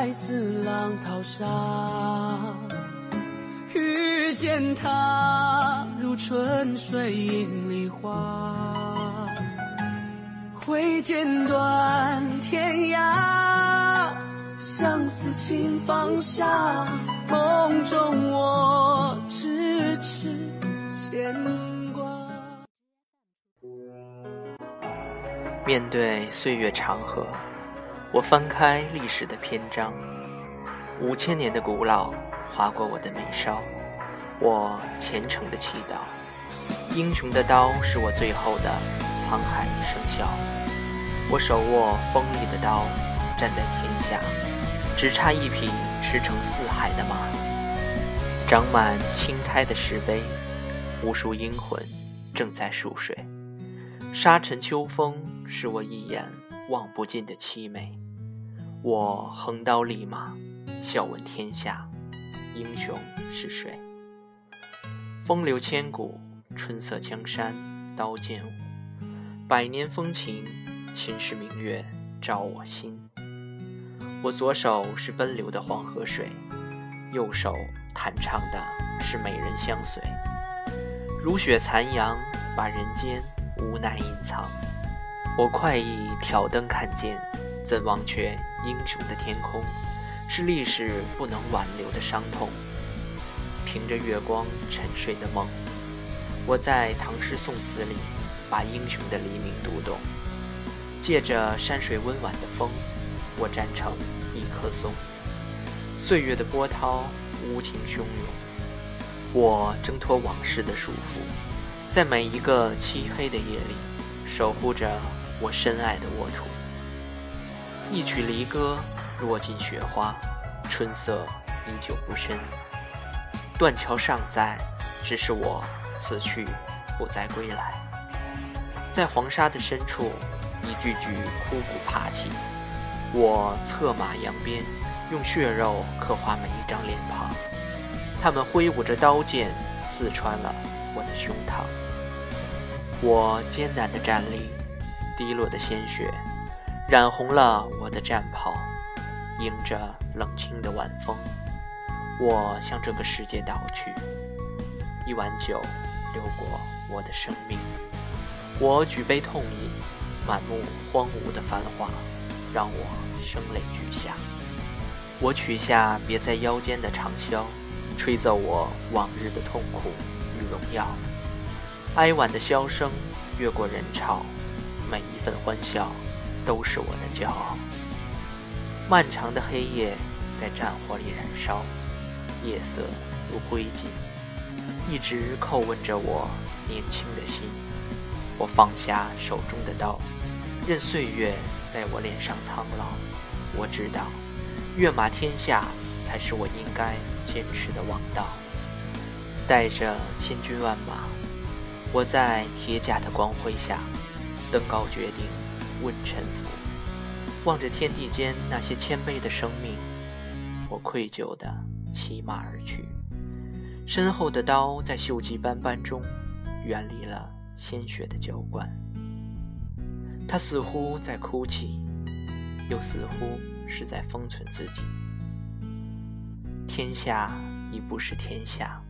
在似浪淘沙，遇见他如春水映梨花，挥剑断天涯，相思情放下，梦中我痴痴牵挂。面对岁月长河。我翻开历史的篇章，五千年的古老划过我的眉梢，我虔诚的祈祷，英雄的刀是我最后的沧海一声笑。我手握锋利的刀，站在天下，只差一匹驰骋四海的马。长满青苔的石碑，无数英魂正在熟睡。沙尘秋风，是我一眼望不尽的凄美。我横刀立马，笑问天下，英雄是谁？风流千古，春色江山，刀剑舞，百年风情，秦时明月照我心。我左手是奔流的黄河水，右手弹唱的是美人相随。如雪残阳，把人间无奈隐藏。我快意挑灯看剑，怎忘却？英雄的天空，是历史不能挽留的伤痛。凭着月光沉睡的梦，我在唐诗宋词里把英雄的黎明读懂。借着山水温婉的风，我站成一棵松。岁月的波涛无情汹涌，我挣脱往事的束缚，在每一个漆黑的夜里，守护着我深爱的沃土。一曲离歌，落尽雪花，春色依旧不深。断桥尚在，只是我此去不再归来。在黄沙的深处，一具具枯骨爬起。我策马扬鞭，用血肉刻画每一张脸庞。他们挥舞着刀剑，刺穿了我的胸膛。我艰难地站立，滴落的鲜血。染红了我的战袍，迎着冷清的晚风，我向这个世界倒去。一碗酒流过我的生命，我举杯痛饮，满目荒芜的繁华，让我声泪俱下。我取下别在腰间的长箫，吹奏我往日的痛苦与荣耀。哀婉的箫声越过人潮，每一份欢笑。都是我的骄傲。漫长的黑夜在战火里燃烧，夜色如灰烬，一直叩问着我年轻的心。我放下手中的刀，任岁月在我脸上苍老。我知道，跃马天下才是我应该坚持的王道。带着千军万马，我在铁甲的光辉下，登高决定。问沉浮，望着天地间那些谦卑的生命，我愧疚地骑马而去。身后的刀在锈迹斑斑中，远离了鲜血的浇灌。他似乎在哭泣，又似乎是在封存自己。天下已不是天下，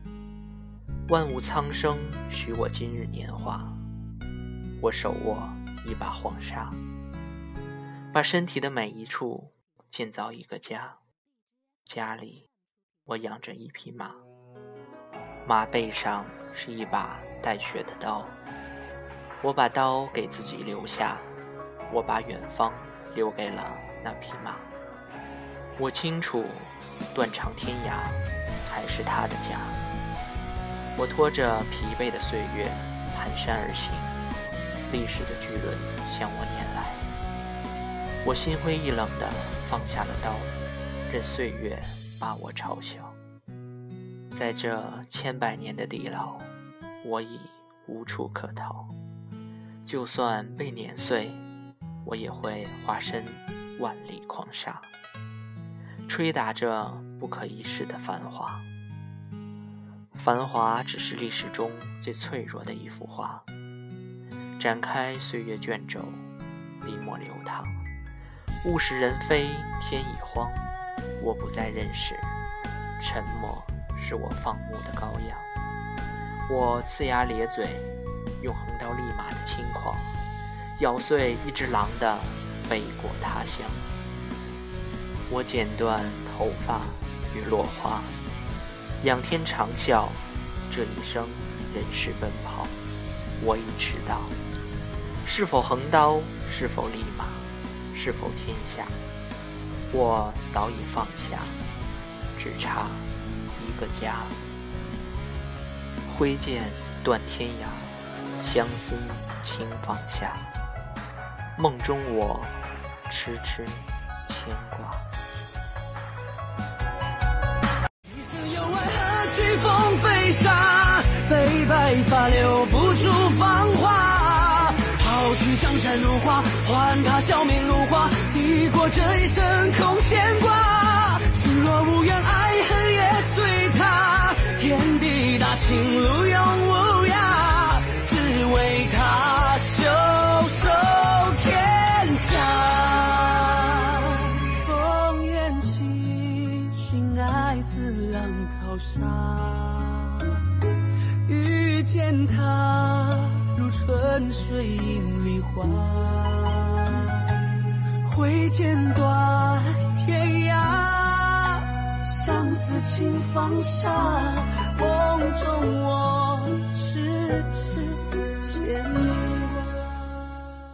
万物苍生许我今日年华。我手握。一把黄沙，把身体的每一处建造一个家。家里，我养着一匹马，马背上是一把带血的刀。我把刀给自己留下，我把远方留给了那匹马。我清楚，断肠天涯才是他的家。我拖着疲惫的岁月，蹒跚而行。历史的巨轮向我碾来，我心灰意冷地放下了刀，任岁月把我嘲笑。在这千百年的地牢，我已无处可逃。就算被碾碎，我也会化身万里狂沙，吹打着不可一世的繁华。繁华只是历史中最脆弱的一幅画。展开岁月卷轴，笔墨流淌。物是人非，天已荒。我不再认识。沉默是我放牧的羔羊。我呲牙咧嘴，用横刀立马的轻狂，咬碎一只狼的北国他乡。我剪断头发与落花，仰天长啸，这一生人世奔跑。我已迟到，是否横刀？是否立马？是否天下？我早已放下，只差一个家。挥剑断天涯，相思轻放下。梦中我痴痴牵挂。一生有爱，何惧风飞沙？如花，还他笑面如花。抵过这一生空牵挂。心若无缘，爱恨也随他。天地大，情路永无涯。只为他袖手天下。烽烟起，寻爱似浪淘沙。遇见他，如春水映梨花。挥剑断天涯，相思轻放下。梦中我痴痴。